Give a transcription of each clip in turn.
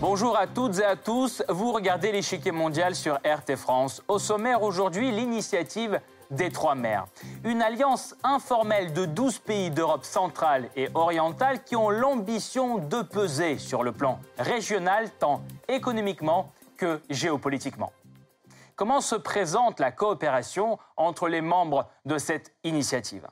Bonjour à toutes et à tous, vous regardez l'échiquier mondial sur RT France. Au sommaire aujourd'hui, l'initiative des Trois Mers. Une alliance informelle de 12 pays d'Europe centrale et orientale qui ont l'ambition de peser sur le plan régional tant économiquement que géopolitiquement. Comment se présente la coopération entre les membres de cette initiative?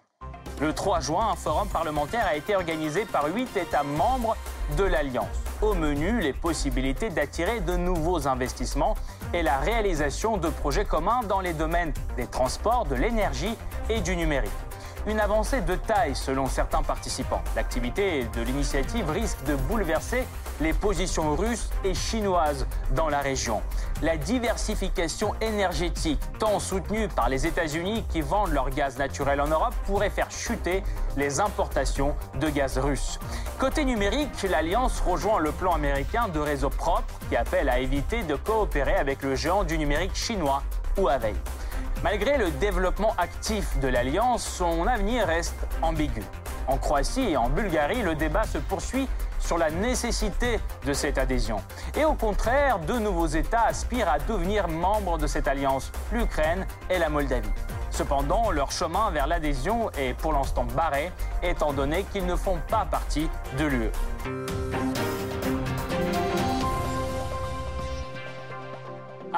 Le 3 juin, un forum parlementaire a été organisé par huit États membres de l'Alliance. Au menu, les possibilités d'attirer de nouveaux investissements et la réalisation de projets communs dans les domaines des transports, de l'énergie et du numérique une avancée de taille selon certains participants. L'activité de l'initiative risque de bouleverser les positions russes et chinoises dans la région. La diversification énergétique, tant soutenue par les États-Unis qui vendent leur gaz naturel en Europe, pourrait faire chuter les importations de gaz russe. Côté numérique, l'Alliance rejoint le plan américain de réseau propre qui appelle à éviter de coopérer avec le géant du numérique chinois Huawei. Malgré le développement actif de l'Alliance, son avenir reste ambigu. En Croatie et en Bulgarie, le débat se poursuit sur la nécessité de cette adhésion. Et au contraire, deux nouveaux États aspirent à devenir membres de cette alliance, l'Ukraine et la Moldavie. Cependant, leur chemin vers l'adhésion est pour l'instant barré, étant donné qu'ils ne font pas partie de l'UE.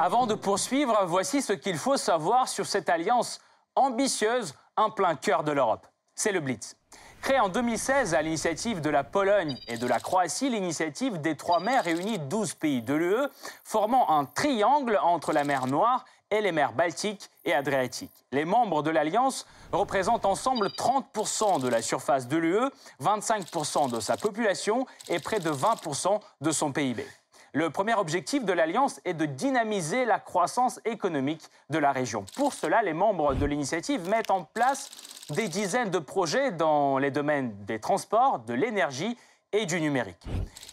Avant de poursuivre, voici ce qu'il faut savoir sur cette alliance ambitieuse en plein cœur de l'Europe. C'est le Blitz. Créé en 2016 à l'initiative de la Pologne et de la Croatie, l'initiative des trois mers réunit 12 pays de l'UE, formant un triangle entre la mer Noire et les mers Baltiques et Adriatiques. Les membres de l'Alliance représentent ensemble 30% de la surface de l'UE, 25% de sa population et près de 20% de son PIB. Le premier objectif de l'Alliance est de dynamiser la croissance économique de la région. Pour cela, les membres de l'initiative mettent en place des dizaines de projets dans les domaines des transports, de l'énergie et du numérique.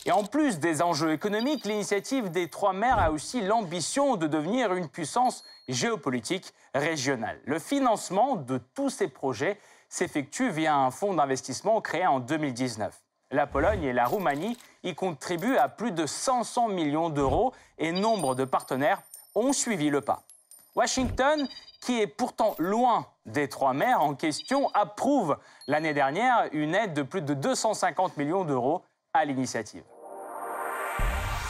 Et en plus des enjeux économiques, l'initiative des Trois Mers a aussi l'ambition de devenir une puissance géopolitique régionale. Le financement de tous ces projets s'effectue via un fonds d'investissement créé en 2019. La Pologne et la Roumanie y contribuent à plus de 500 millions d'euros et nombre de partenaires ont suivi le pas. Washington, qui est pourtant loin des trois mers en question, approuve l'année dernière une aide de plus de 250 millions d'euros à l'initiative.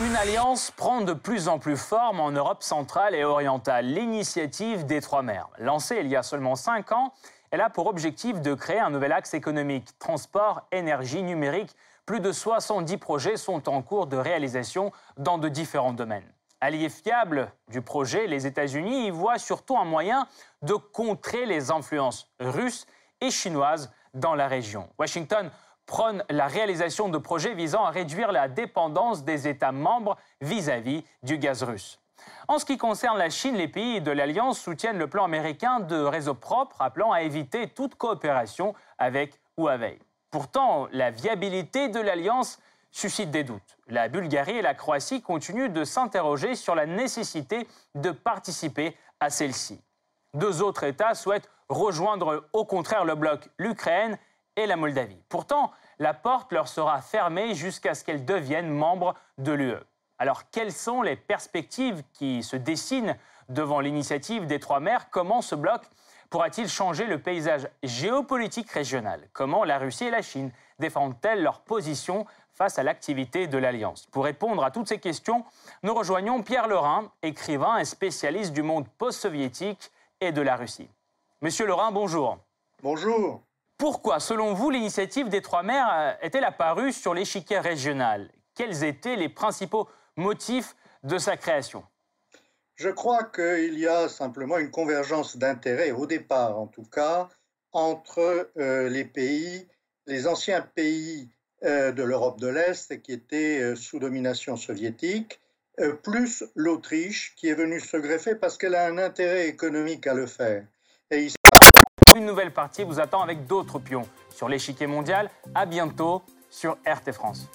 Une alliance prend de plus en plus forme en Europe centrale et orientale, l'initiative des trois mers. Lancée il y a seulement cinq ans, elle a pour objectif de créer un nouvel axe économique, transport, énergie, numérique. Plus de 70 projets sont en cours de réalisation dans de différents domaines. Allié fiable du projet, les États-Unis y voient surtout un moyen de contrer les influences russes et chinoises dans la région. Washington prône la réalisation de projets visant à réduire la dépendance des États membres vis-à-vis -vis du gaz russe. En ce qui concerne la Chine, les pays de l'Alliance soutiennent le plan américain de réseau propre, appelant à éviter toute coopération avec Huawei. Pourtant, la viabilité de l'Alliance suscite des doutes. La Bulgarie et la Croatie continuent de s'interroger sur la nécessité de participer à celle-ci. Deux autres États souhaitent rejoindre au contraire le bloc l'Ukraine et la Moldavie. Pourtant, la porte leur sera fermée jusqu'à ce qu'elles deviennent membres de l'UE. Alors, quelles sont les perspectives qui se dessinent devant l'initiative des Trois Mers Comment ce bloc pourra-t-il changer le paysage géopolitique régional? Comment la Russie et la Chine défendent-elles leur position face à l'activité de l'Alliance? Pour répondre à toutes ces questions, nous rejoignons Pierre Lorrain, écrivain et spécialiste du monde post-soviétique et de la Russie. Monsieur Lorrain, bonjour. Bonjour. Pourquoi, selon vous, l'initiative des Trois Mers est-elle apparue sur l'échiquier régional? Quels étaient les principaux motif de sa création Je crois qu'il y a simplement une convergence d'intérêts, au départ en tout cas, entre euh, les pays, les anciens pays euh, de l'Europe de l'Est qui étaient euh, sous domination soviétique, plus l'Autriche qui est venue se greffer parce qu'elle a un intérêt économique à le faire. Et Une nouvelle partie vous attend avec d'autres pions sur l'échiquier mondial. À bientôt sur RT France.